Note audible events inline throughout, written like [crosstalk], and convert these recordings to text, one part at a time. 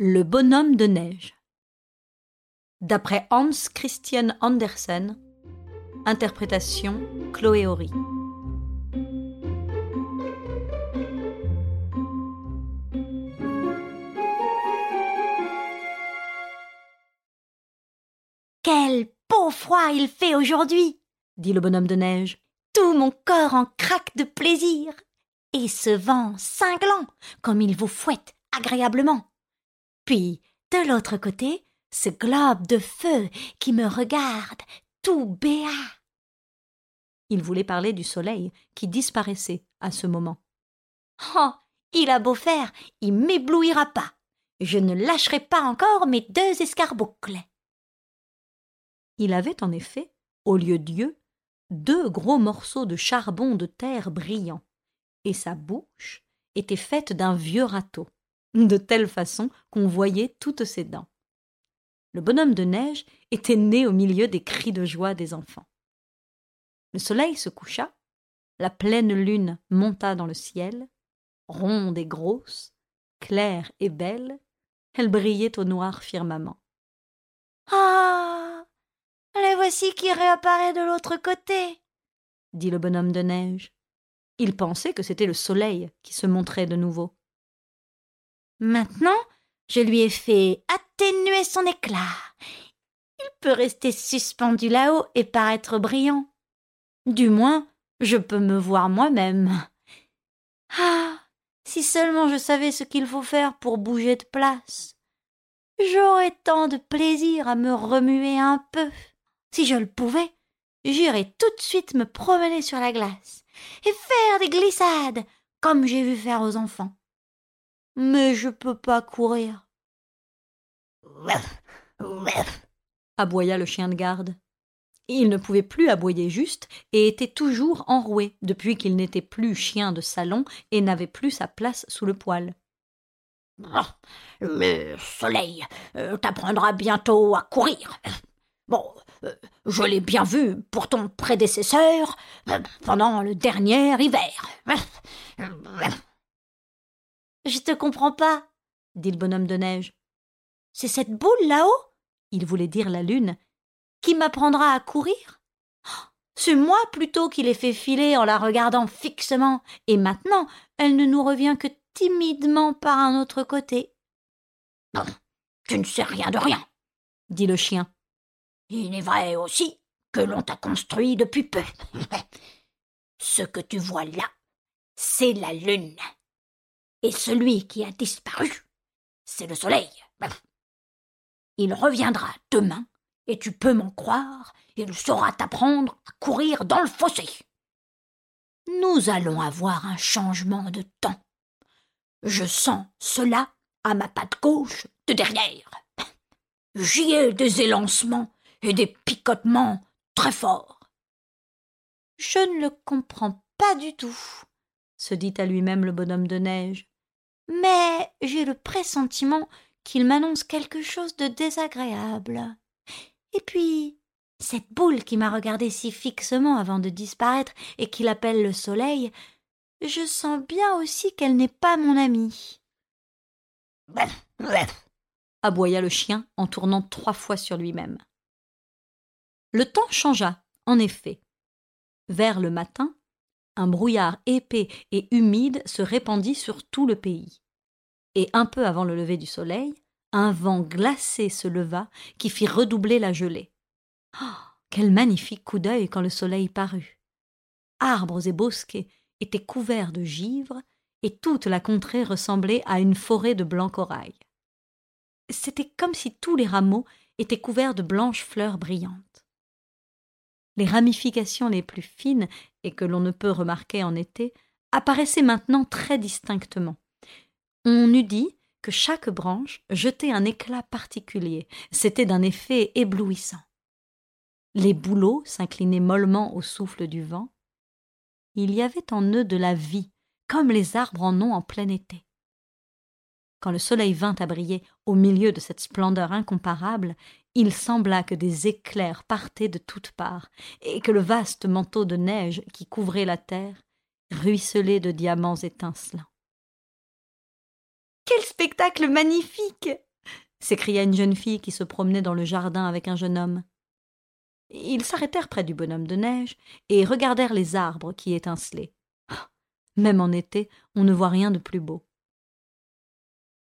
Le bonhomme de neige. D'après Hans Christian Andersen, interprétation Chloé Horry. Quel beau froid il fait aujourd'hui, dit le bonhomme de neige. Tout mon corps en craque de plaisir. Et ce vent cinglant, comme il vous fouette agréablement. Puis, de l'autre côté, ce globe de feu qui me regarde, tout béat. Il voulait parler du soleil qui disparaissait à ce moment. Oh, il a beau faire, il m'éblouira pas. Je ne lâcherai pas encore mes deux escarboucles. Il avait en effet, au lieu d'yeux, deux gros morceaux de charbon de terre brillants, et sa bouche était faite d'un vieux râteau, de telle façon qu'on voyait toutes ses dents. Le bonhomme de neige était né au milieu des cris de joie des enfants. Le soleil se coucha, la pleine lune monta dans le ciel, ronde et grosse, claire et belle, elle brillait au noir firmament. Ah Les voici qui réapparaît de l'autre côté dit le bonhomme de neige. Il pensait que c'était le soleil qui se montrait de nouveau. Maintenant, je lui ai fait atténuer son éclat. Il peut rester suspendu là-haut et paraître brillant. Du moins, je peux me voir moi-même. Ah. Si seulement je savais ce qu'il faut faire pour bouger de place. J'aurais tant de plaisir à me remuer un peu. Si je le pouvais, j'irais tout de suite me promener sur la glace et faire des glissades, comme j'ai vu faire aux enfants. Mais je peux pas courir. [laughs] aboya le chien de garde. Il ne pouvait plus aboyer juste et était toujours enroué depuis qu'il n'était plus chien de salon et n'avait plus sa place sous le poêle. Ah, le soleil euh, t'apprendra bientôt à courir. Bon, euh, je l'ai bien vu pour ton prédécesseur euh, pendant le dernier hiver. Je te comprends pas, dit le bonhomme de neige. C'est cette boule là-haut? Il voulait dire la lune qui m'apprendra à courir? C'est moi plutôt qui l'ai fait filer en la regardant fixement, et maintenant elle ne nous revient que timidement par un autre côté. Non, tu ne sais rien de rien, dit le chien. Il est vrai aussi que l'on t'a construit depuis peu. [laughs] Ce que tu vois là, c'est la lune. Et celui qui a disparu, c'est le soleil. Il reviendra demain et tu peux m'en croire, il saura t'apprendre à courir dans le fossé. Nous allons avoir un changement de temps. Je sens cela à ma patte gauche de derrière. J'y ai des élancements et des picotements très forts. Je ne le comprends pas du tout, se dit à lui-même le bonhomme de neige. Mais j'ai le pressentiment qu'il m'annonce quelque chose de désagréable. Et puis, cette boule qui m'a regardé si fixement avant de disparaître et qui l'appelle le soleil, je sens bien aussi qu'elle n'est pas mon amie. [laughs] aboya le chien en tournant trois fois sur lui-même. Le temps changea, en effet. Vers le matin, un brouillard épais et humide se répandit sur tout le pays. Et un peu avant le lever du soleil, un vent glacé se leva qui fit redoubler la gelée. Oh, quel magnifique coup d'œil quand le soleil parut. Arbres et bosquets étaient couverts de givre, et toute la contrée ressemblait à une forêt de blanc corail. C'était comme si tous les rameaux étaient couverts de blanches fleurs brillantes. Les ramifications les plus fines, et que l'on ne peut remarquer en été, apparaissaient maintenant très distinctement. On eût dit que chaque branche jetait un éclat particulier. C'était d'un effet éblouissant. Les bouleaux s'inclinaient mollement au souffle du vent. Il y avait en eux de la vie, comme les arbres en ont en plein été. Quand le soleil vint à briller au milieu de cette splendeur incomparable, il sembla que des éclairs partaient de toutes parts, et que le vaste manteau de neige qui couvrait la terre ruisselait de diamants étincelants. Quel spectacle magnifique s'écria une jeune fille qui se promenait dans le jardin avec un jeune homme. Ils s'arrêtèrent près du bonhomme de neige et regardèrent les arbres qui étincelaient. Ah, même en été, on ne voit rien de plus beau.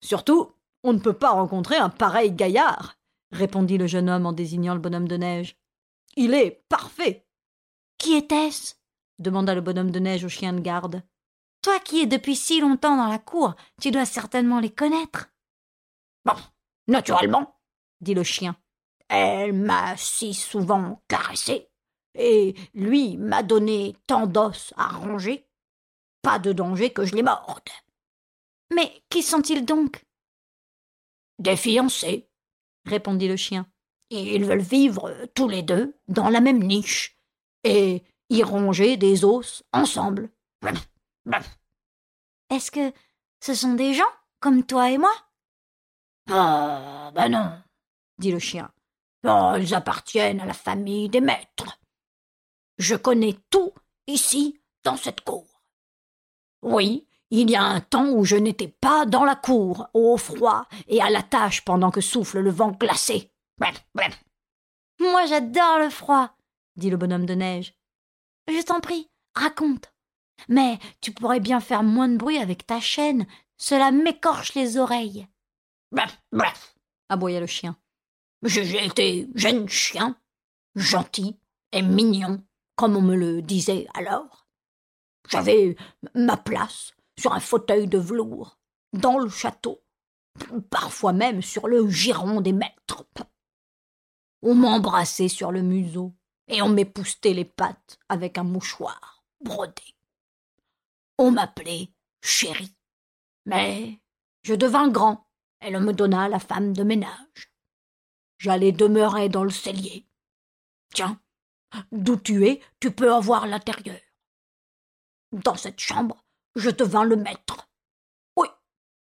Surtout, on ne peut pas rencontrer un pareil gaillard, répondit le jeune homme en désignant le bonhomme de neige. Il est parfait. Qui était-ce? demanda le bonhomme de neige au chien de garde. Toi qui es depuis si longtemps dans la cour, tu dois certainement les connaître. Bon, naturellement, dit le chien. Elle m'a si souvent caressé, et lui m'a donné tant d'os à ronger. Pas de danger que je les morde. Mais qui sont-ils donc? Des fiancés, répondit le chien. Ils veulent vivre tous les deux dans la même niche, et y ronger des os ensemble. Est-ce que ce sont des gens comme toi et moi? Ah, ben non, dit le chien. Oh, ils appartiennent à la famille des maîtres. Je connais tout ici, dans cette cour. Oui, il y a un temps où je n'étais pas dans la cour, au froid et à la tâche pendant que souffle le vent glacé. Moi j'adore le froid, dit le bonhomme de neige. Je t'en prie, raconte. Mais tu pourrais bien faire moins de bruit avec ta chaîne, cela m'écorche les oreilles. Bref, bref, aboya le chien. J'ai été jeune chien, gentil et mignon, comme on me le disait alors. J'avais ma place sur un fauteuil de velours, dans le château, parfois même sur le giron des maîtres. On m'embrassait sur le museau, et on m'époustait les pattes avec un mouchoir brodé. On m'appelait chérie. Mais je devins grand, et me donna la femme de ménage. J'allais demeurer dans le cellier. Tiens, d'où tu es, tu peux en voir l'intérieur. Dans cette chambre, je devins le maître. Oui,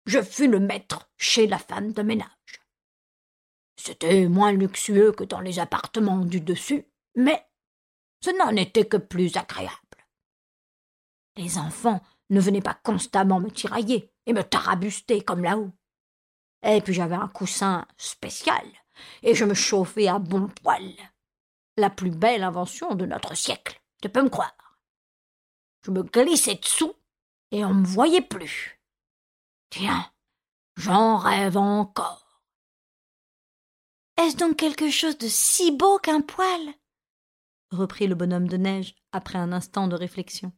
je fus le maître chez la femme de ménage. C'était moins luxueux que dans les appartements du dessus, mais ce n'en était que plus agréable. Les enfants ne venaient pas constamment me tirailler et me tarabuster comme là-haut. Et puis j'avais un coussin spécial, et je me chauffais à bon poil. La plus belle invention de notre siècle, tu peux me croire. Je me glissais dessous, et on ne me voyait plus. Tiens, j'en rêve encore. Est-ce donc quelque chose de si beau qu'un poil? reprit le bonhomme de neige après un instant de réflexion.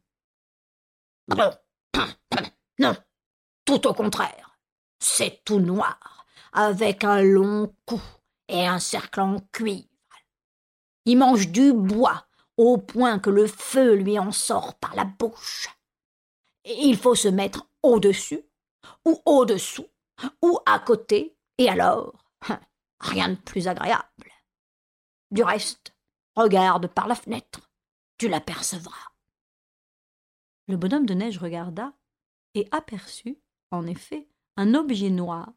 Non, [coughs] non, tout au contraire. C'est tout noir, avec un long cou et un cercle en cuivre. Il mange du bois au point que le feu lui en sort par la bouche. Il faut se mettre au-dessus, ou au-dessous, ou à côté, et alors, [laughs] rien de plus agréable. Du reste, Regarde par la fenêtre. Tu l'apercevras. Le bonhomme de neige regarda et aperçut, en effet, un objet noir,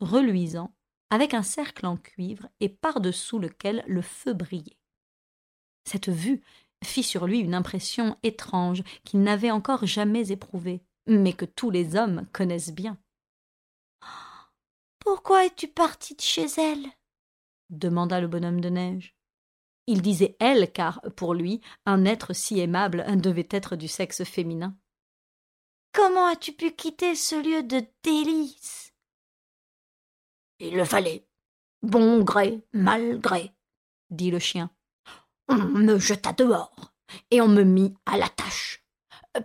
reluisant, avec un cercle en cuivre et par-dessous lequel le feu brillait. Cette vue fit sur lui une impression étrange qu'il n'avait encore jamais éprouvée, mais que tous les hommes connaissent bien. Pourquoi es-tu parti de chez elle? demanda le bonhomme de neige. Il disait elle car, pour lui, un être si aimable devait être du sexe féminin. Comment as-tu pu quitter ce lieu de délices Il le fallait. Bon gré, mal gré, dit le chien. On me jeta dehors, et on me mit à la tâche,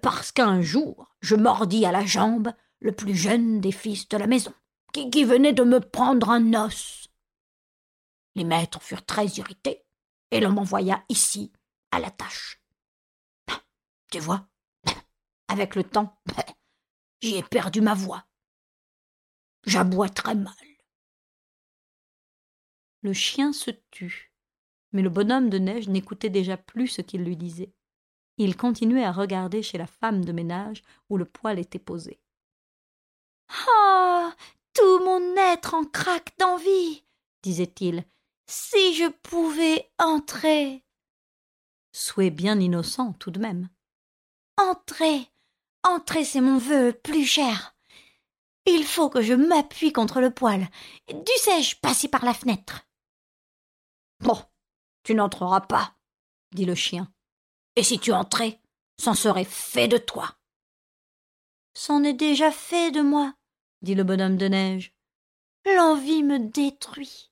parce qu'un jour je mordis à la jambe le plus jeune des fils de la maison, qui, venait de me prendre un os. Les maîtres furent très irrités, et l'on m'envoya ici, à la tâche. Tu vois, avec le temps, j'y ai perdu ma voix. J'aboie très mal. Le chien se tut, mais le bonhomme de neige n'écoutait déjà plus ce qu'il lui disait. Il continuait à regarder chez la femme de ménage où le poêle était posé. Ah. Tout mon être en craque d'envie, disait-il, si je pouvais entrer. Souhait bien innocent tout de même. Entrer. Entrer, c'est mon vœu plus cher. Il faut que je m'appuie contre le poêle. Dussé-je passer par la fenêtre Bon, tu n'entreras pas, dit le chien. Et si tu entrais, c'en serait fait de toi. C'en est déjà fait de moi, dit le bonhomme de neige. L'envie me détruit.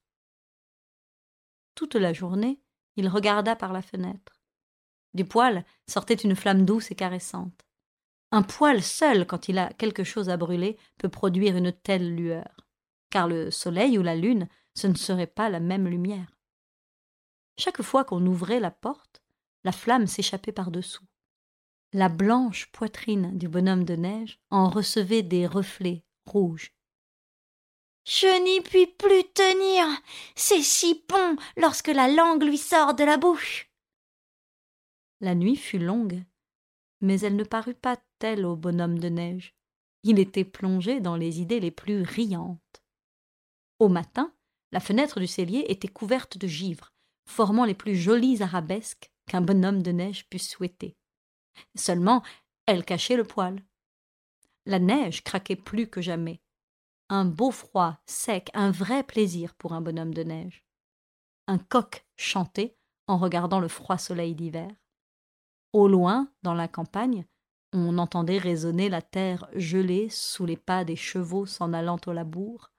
Toute la journée, il regarda par la fenêtre. Du poêle sortait une flamme douce et caressante. Un poêle seul, quand il a quelque chose à brûler, peut produire une telle lueur, car le soleil ou la lune, ce ne serait pas la même lumière. Chaque fois qu'on ouvrait la porte, la flamme s'échappait par-dessous. La blanche poitrine du bonhomme de neige en recevait des reflets rouges. Je n'y puis plus tenir. C'est si bon lorsque la langue lui sort de la bouche. La nuit fut longue, mais elle ne parut pas telle au bonhomme de neige. Il était plongé dans les idées les plus riantes. Au matin, la fenêtre du cellier était couverte de givre, formant les plus jolies arabesques qu'un bonhomme de neige pût souhaiter. Seulement, elle cachait le poêle. La neige craquait plus que jamais. Un beau froid, sec, un vrai plaisir pour un bonhomme de neige. Un coq chantait en regardant le froid soleil d'hiver. Au loin, dans la campagne, on entendait résonner la terre gelée sous les pas des chevaux s'en allant au labour,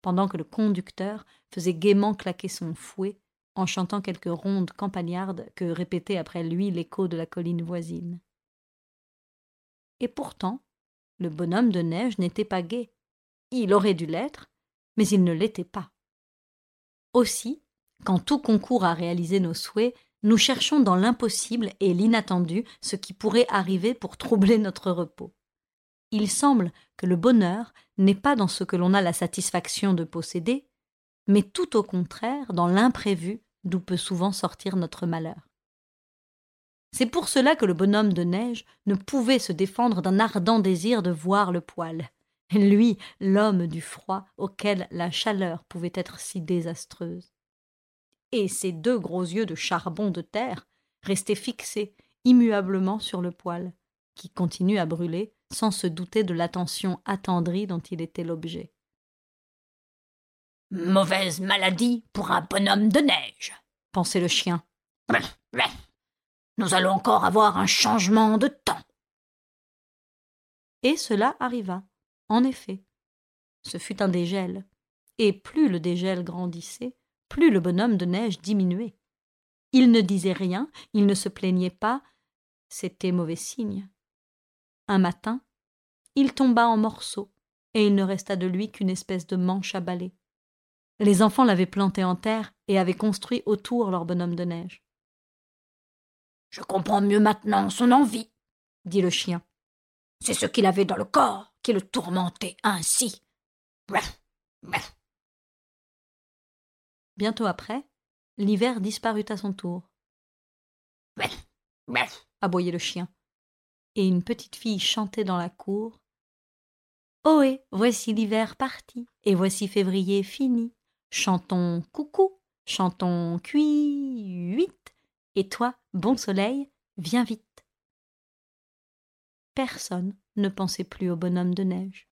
pendant que le conducteur faisait gaiement claquer son fouet en chantant quelques rondes campagnardes que répétait après lui l'écho de la colline voisine. Et pourtant, le bonhomme de neige n'était pas gai. Il aurait dû l'être, mais il ne l'était pas. Aussi, quand tout concourt à réaliser nos souhaits, nous cherchons dans l'impossible et l'inattendu ce qui pourrait arriver pour troubler notre repos. Il semble que le bonheur n'est pas dans ce que l'on a la satisfaction de posséder, mais tout au contraire dans l'imprévu d'où peut souvent sortir notre malheur. C'est pour cela que le bonhomme de neige ne pouvait se défendre d'un ardent désir de voir le poêle, lui, l'homme du froid auquel la chaleur pouvait être si désastreuse et ses deux gros yeux de charbon de terre restaient fixés immuablement sur le poêle, qui continue à brûler sans se douter de l'attention attendrie dont il était l'objet. Mauvaise maladie pour un bonhomme de neige, pensait le chien. Nous allons encore avoir un changement de temps. Et cela arriva, en effet. Ce fut un dégel, et plus le dégel grandissait, plus le bonhomme de neige diminuait. Il ne disait rien, il ne se plaignait pas, c'était mauvais signe. Un matin, il tomba en morceaux, et il ne resta de lui qu'une espèce de manche à balai. Les enfants l'avaient planté en terre et avaient construit autour leur bonhomme de neige. Je comprends mieux maintenant son envie, dit le chien. C'est ce qu'il avait dans le corps qui le tourmentait ainsi. Bientôt après, l'hiver disparut à son tour. aboyait le chien. Et une petite fille chantait dans la cour. Ohé, voici l'hiver parti, et voici février fini. Chantons coucou, chantons cuit, huit, et toi, bon soleil, viens vite. Personne ne pensait plus au bonhomme de neige.